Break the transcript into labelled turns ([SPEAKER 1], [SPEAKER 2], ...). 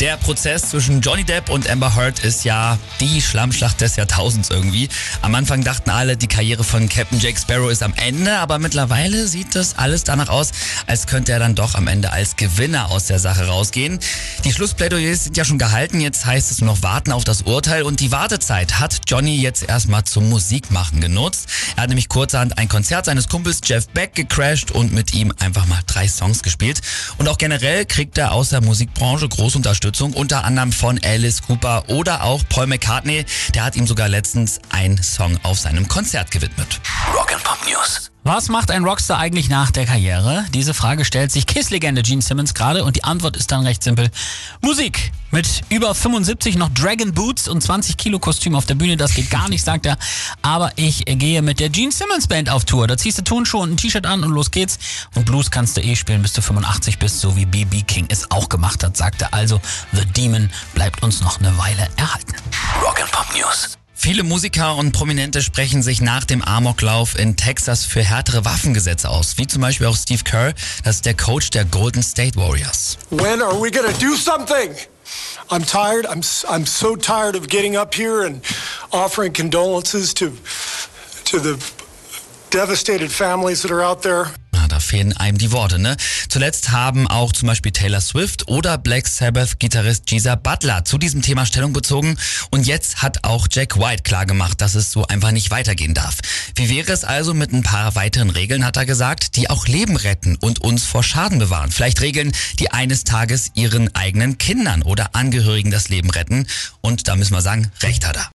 [SPEAKER 1] Der Prozess zwischen Johnny Depp und Amber Heard ist ja die Schlammschlacht des Jahrtausends irgendwie. Am Anfang dachten alle, die Karriere von Captain Jake Sparrow ist am Ende, aber mittlerweile sieht das alles danach aus, als könnte er dann doch am Ende als Gewinner aus der Sache rausgehen. Die Schlussplädoyers sind ja schon gehalten, jetzt heißt es nur noch warten auf das Urteil und die Wartezeit hat Johnny jetzt erstmal zum Musikmachen genutzt. Er hat nämlich kurzerhand ein Konzert seines Kumpels Jeff Beck gecrashed und mit ihm einfach mal drei Songs gespielt. Und auch generell kriegt er aus der Musikbranche große Unterstützung Unterstützung, unter anderem von Alice Cooper oder auch Paul McCartney. Der hat ihm sogar letztens einen Song auf seinem Konzert gewidmet.
[SPEAKER 2] Rock'n'Pop News.
[SPEAKER 3] Was macht ein Rockstar eigentlich nach der Karriere? Diese Frage stellt sich Kiss-Legende Gene Simmons gerade und die Antwort ist dann recht simpel. Musik. Mit über 75 noch Dragon Boots und 20 Kilo Kostüm auf der Bühne, das geht gar nicht, sagt er. Aber ich gehe mit der Gene Simmons Band auf Tour. Da ziehst du Turnschuhe und ein T-Shirt an und los geht's. Und Blues kannst du eh spielen, bis du 85 bist, so wie B.B. King es auch gemacht hat, sagt er. Also, The Demon bleibt uns noch eine Weile erhalten.
[SPEAKER 2] Rock'n'Pop News.
[SPEAKER 1] Viele Musiker und Prominente sprechen sich nach dem Amoklauf in Texas für härtere Waffengesetze aus, wie zum Beispiel auch Steve Kerr, das ist der Coach der Golden State Warriors.
[SPEAKER 4] When are we gonna do something? I'm tired. I'm I'm so tired of getting up here and offering condolences to to the devastated families that are out there
[SPEAKER 1] da fehlen einem die Worte, ne? Zuletzt haben auch zum Beispiel Taylor Swift oder Black Sabbath-Gitarrist Geezer Butler zu diesem Thema Stellung bezogen und jetzt hat auch Jack White klargemacht, dass es so einfach nicht weitergehen darf. Wie wäre es also mit ein paar weiteren Regeln, hat er gesagt, die auch Leben retten und uns vor Schaden bewahren? Vielleicht Regeln, die eines Tages ihren eigenen Kindern oder Angehörigen das Leben retten und da müssen wir sagen, recht hat er.